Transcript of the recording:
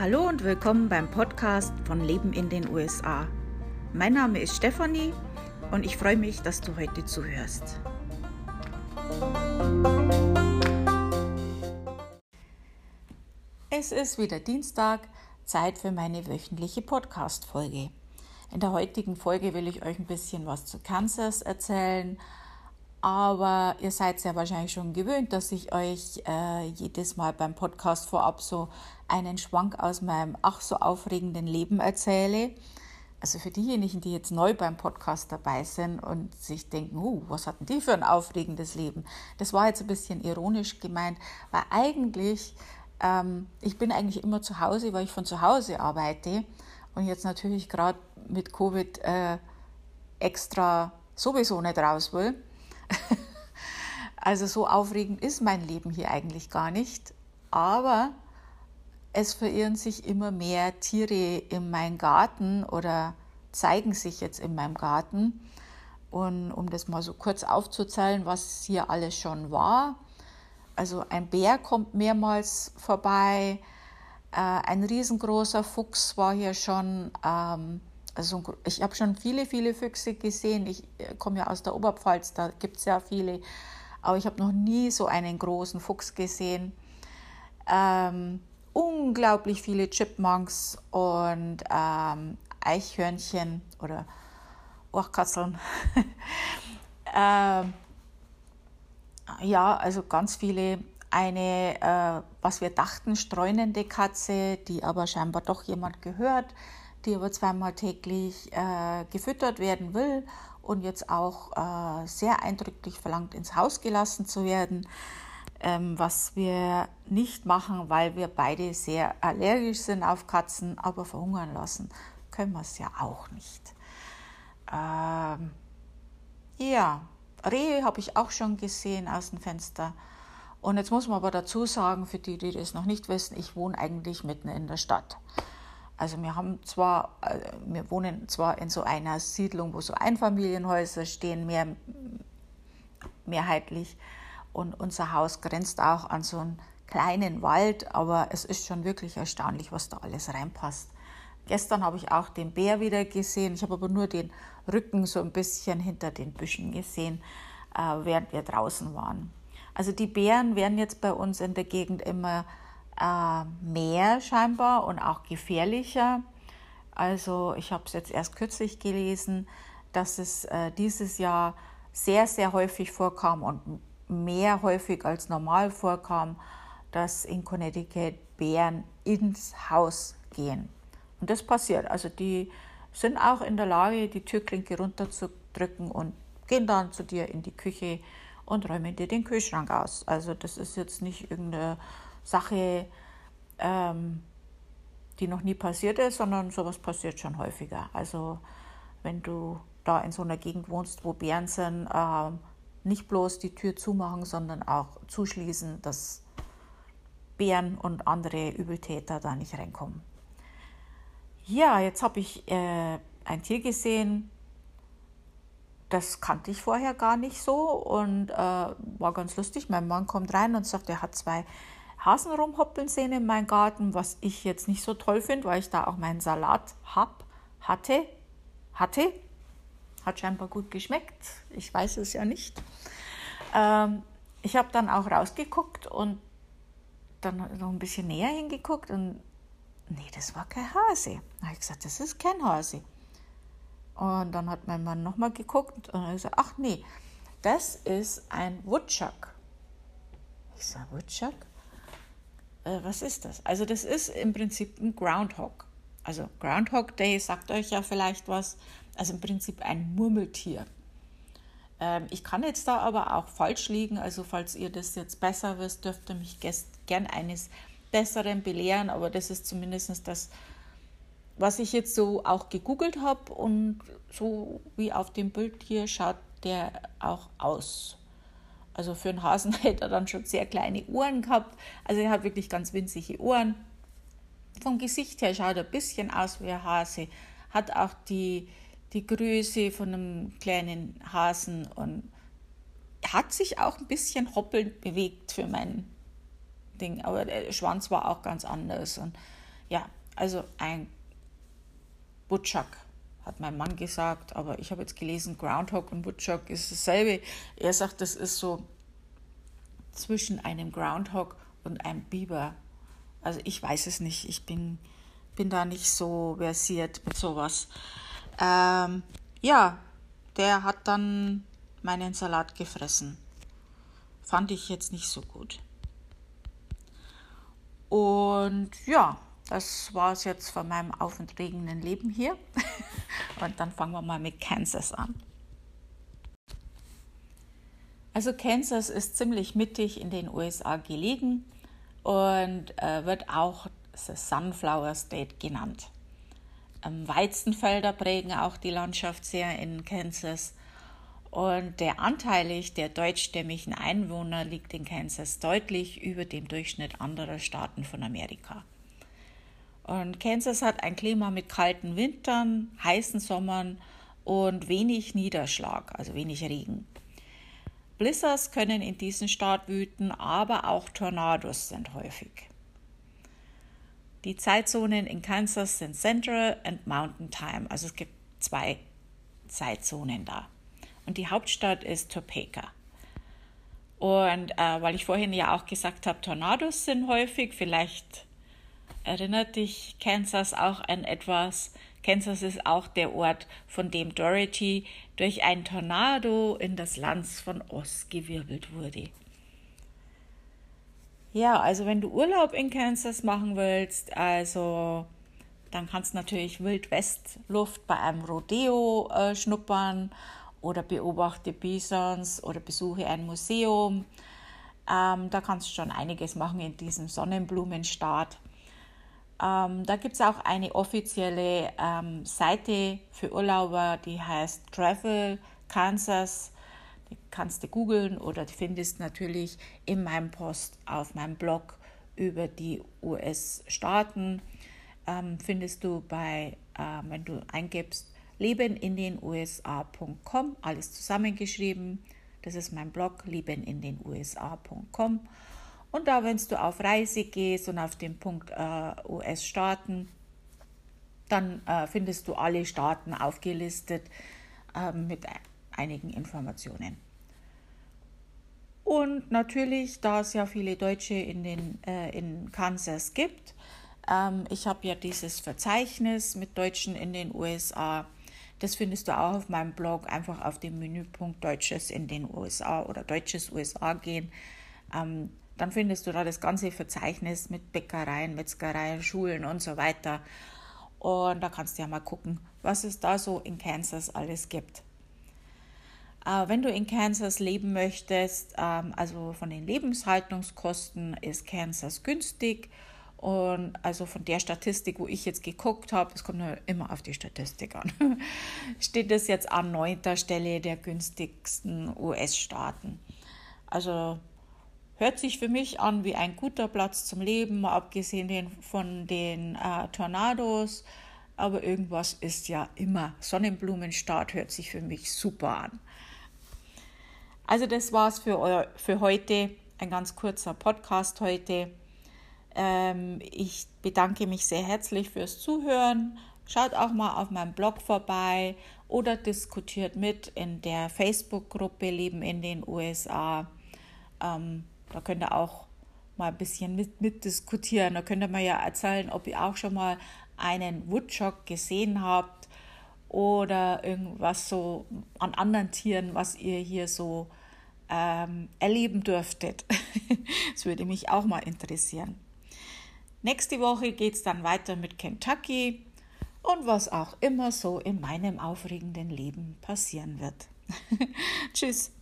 Hallo und willkommen beim Podcast von Leben in den USA. Mein Name ist Stefanie und ich freue mich, dass du heute zuhörst. Es ist wieder Dienstag, Zeit für meine wöchentliche Podcast-Folge. In der heutigen Folge will ich euch ein bisschen was zu Kansas erzählen, aber ihr seid ja wahrscheinlich schon gewöhnt, dass ich euch äh, jedes Mal beim Podcast vorab so einen Schwank aus meinem ach so aufregenden Leben erzähle. Also für diejenigen, die jetzt neu beim Podcast dabei sind und sich denken, uh, was hatten die für ein aufregendes Leben? Das war jetzt ein bisschen ironisch gemeint, weil eigentlich, ähm, ich bin eigentlich immer zu Hause, weil ich von zu Hause arbeite und jetzt natürlich gerade mit Covid äh, extra sowieso nicht raus will. also so aufregend ist mein Leben hier eigentlich gar nicht. Aber es verirren sich immer mehr Tiere in meinen Garten oder zeigen sich jetzt in meinem Garten. Und um das mal so kurz aufzuzählen, was hier alles schon war. Also ein Bär kommt mehrmals vorbei, äh, ein riesengroßer Fuchs war hier schon. Ähm, also ich habe schon viele, viele Füchse gesehen. Ich äh, komme ja aus der Oberpfalz, da gibt es ja viele. Aber ich habe noch nie so einen großen Fuchs gesehen. Ähm, unglaublich viele Chipmunks und ähm, Eichhörnchen oder Ohrkatzeln. ähm, ja, also ganz viele. Eine, äh, was wir dachten, streunende Katze, die aber scheinbar doch jemand gehört, die aber zweimal täglich äh, gefüttert werden will und jetzt auch äh, sehr eindrücklich verlangt, ins Haus gelassen zu werden ähm, was wir nicht machen, weil wir beide sehr allergisch sind auf Katzen, aber verhungern lassen können wir es ja auch nicht. Ähm, ja, Rehe habe ich auch schon gesehen aus dem Fenster. Und jetzt muss man aber dazu sagen, für die, die das noch nicht wissen, ich wohne eigentlich mitten in der Stadt. Also wir haben zwar, äh, wir wohnen zwar in so einer Siedlung, wo so Einfamilienhäuser stehen, mehr, mehrheitlich, und unser Haus grenzt auch an so einen kleinen Wald, aber es ist schon wirklich erstaunlich, was da alles reinpasst. Gestern habe ich auch den Bär wieder gesehen. Ich habe aber nur den Rücken so ein bisschen hinter den Büschen gesehen, äh, während wir draußen waren. Also die Bären werden jetzt bei uns in der Gegend immer äh, mehr scheinbar und auch gefährlicher. Also ich habe es jetzt erst kürzlich gelesen, dass es äh, dieses Jahr sehr, sehr häufig vorkam und mehr häufig als normal vorkam, dass in Connecticut Bären ins Haus gehen. Und das passiert. Also die sind auch in der Lage, die Türklinke runterzudrücken und gehen dann zu dir in die Küche und räumen dir den Kühlschrank aus. Also das ist jetzt nicht irgendeine Sache, ähm, die noch nie passiert ist, sondern sowas passiert schon häufiger. Also wenn du da in so einer Gegend wohnst, wo Bären sind, ähm, nicht bloß die Tür zumachen, sondern auch zuschließen, dass Bären und andere Übeltäter da nicht reinkommen. Ja, jetzt habe ich äh, ein Tier gesehen, das kannte ich vorher gar nicht so und äh, war ganz lustig. Mein Mann kommt rein und sagt, er hat zwei Hasen rumhoppeln sehen in meinem Garten, was ich jetzt nicht so toll finde, weil ich da auch meinen Salat hab, hatte, hatte hat scheinbar gut geschmeckt. Ich weiß es ja nicht. Ähm, ich habe dann auch rausgeguckt und dann noch ein bisschen näher hingeguckt und nee, das war kein Hase. Da habe ich gesagt, das ist kein Hase. Und dann hat mein Mann nochmal geguckt und er gesagt, ach nee, das ist ein Woodchuck. Ich sage, Woodchuck? Äh, was ist das? Also das ist im Prinzip ein Groundhog. Also Groundhog Day sagt euch ja vielleicht was. Also im Prinzip ein Murmeltier. Ähm, ich kann jetzt da aber auch falsch liegen. Also falls ihr das jetzt besser wisst, dürft ihr mich gern eines Besseren belehren. Aber das ist zumindest das, was ich jetzt so auch gegoogelt habe. Und so wie auf dem Bild hier schaut der auch aus. Also für einen Hasen hätte er dann schon sehr kleine Ohren gehabt. Also er hat wirklich ganz winzige Ohren. Vom Gesicht her schaut er ein bisschen aus wie ein Hase. Hat auch die, die Größe von einem kleinen Hasen und hat sich auch ein bisschen hoppelnd bewegt für mein Ding, aber der Schwanz war auch ganz anders und Ja, also ein Woodchuck, hat mein Mann gesagt, aber ich habe jetzt gelesen, Groundhog und Woodchuck ist dasselbe. Er sagt, das ist so zwischen einem Groundhog und einem Biber. Also ich weiß es nicht, ich bin, bin da nicht so versiert mit sowas. Ähm, ja, der hat dann meinen Salat gefressen. Fand ich jetzt nicht so gut. Und ja, das war es jetzt von meinem aufentregenden Leben hier. Und dann fangen wir mal mit Kansas an. Also Kansas ist ziemlich mittig in den USA gelegen und äh, wird auch the Sunflower State genannt. Ähm, Weizenfelder prägen auch die Landschaft sehr in Kansas. Und der anteilig der deutschstämmigen Einwohner liegt in Kansas deutlich über dem Durchschnitt anderer Staaten von Amerika. Und Kansas hat ein Klima mit kalten Wintern, heißen Sommern und wenig Niederschlag, also wenig Regen. Blizzards können in diesem Staat wüten, aber auch Tornados sind häufig. Die Zeitzonen in Kansas sind Central und Mountain Time, also es gibt zwei Zeitzonen da. Und die Hauptstadt ist Topeka. Und äh, weil ich vorhin ja auch gesagt habe, Tornados sind häufig, vielleicht erinnert dich Kansas auch an etwas. Kansas ist auch der Ort, von dem Dorothy durch ein Tornado in das Land von Oz gewirbelt wurde. Ja, also wenn du Urlaub in Kansas machen willst, also dann kannst du natürlich Wildwestluft bei einem Rodeo äh, schnuppern oder beobachte Bisons oder besuche ein Museum. Ähm, da kannst du schon einiges machen in diesem Sonnenblumenstaat. Ähm, da gibt es auch eine offizielle ähm, Seite für Urlauber, die heißt Travel Kansas. Die kannst du googeln oder die findest natürlich in meinem Post auf meinem Blog über die US-Staaten. Ähm, findest du bei, äh, wenn du eingibst, leben in den USA.com, alles zusammengeschrieben. Das ist mein Blog, leben in den USA.com. Und da, wenn du auf Reise gehst und auf den Punkt äh, US-Staaten, dann äh, findest du alle Staaten aufgelistet äh, mit einigen Informationen. Und natürlich, da es ja viele Deutsche in, den, äh, in Kansas gibt, ähm, ich habe ja dieses Verzeichnis mit Deutschen in den USA. Das findest du auch auf meinem Blog. Einfach auf den Menüpunkt Deutsches in den USA oder Deutsches USA gehen. Ähm, dann findest du da das ganze Verzeichnis mit Bäckereien, Metzgereien, Schulen und so weiter. Und da kannst du ja mal gucken, was es da so in Kansas alles gibt. Äh, wenn du in Kansas leben möchtest, ähm, also von den Lebenshaltungskosten ist Kansas günstig. Und also von der Statistik, wo ich jetzt geguckt habe, es kommt immer auf die Statistik an, steht es jetzt an neunter Stelle der günstigsten US-Staaten. Also Hört sich für mich an wie ein guter Platz zum Leben, mal abgesehen von den äh, Tornados. Aber irgendwas ist ja immer. Sonnenblumenstart hört sich für mich super an. Also das war's für, für heute. Ein ganz kurzer Podcast heute. Ähm, ich bedanke mich sehr herzlich fürs Zuhören. Schaut auch mal auf meinem Blog vorbei oder diskutiert mit in der Facebook-Gruppe Leben in den USA. Ähm, da könnt ihr auch mal ein bisschen mit, mitdiskutieren. Da könnt ihr mir ja erzählen, ob ihr auch schon mal einen Woodchuck gesehen habt oder irgendwas so an anderen Tieren, was ihr hier so ähm, erleben dürftet. das würde mich auch mal interessieren. Nächste Woche geht es dann weiter mit Kentucky und was auch immer so in meinem aufregenden Leben passieren wird. Tschüss.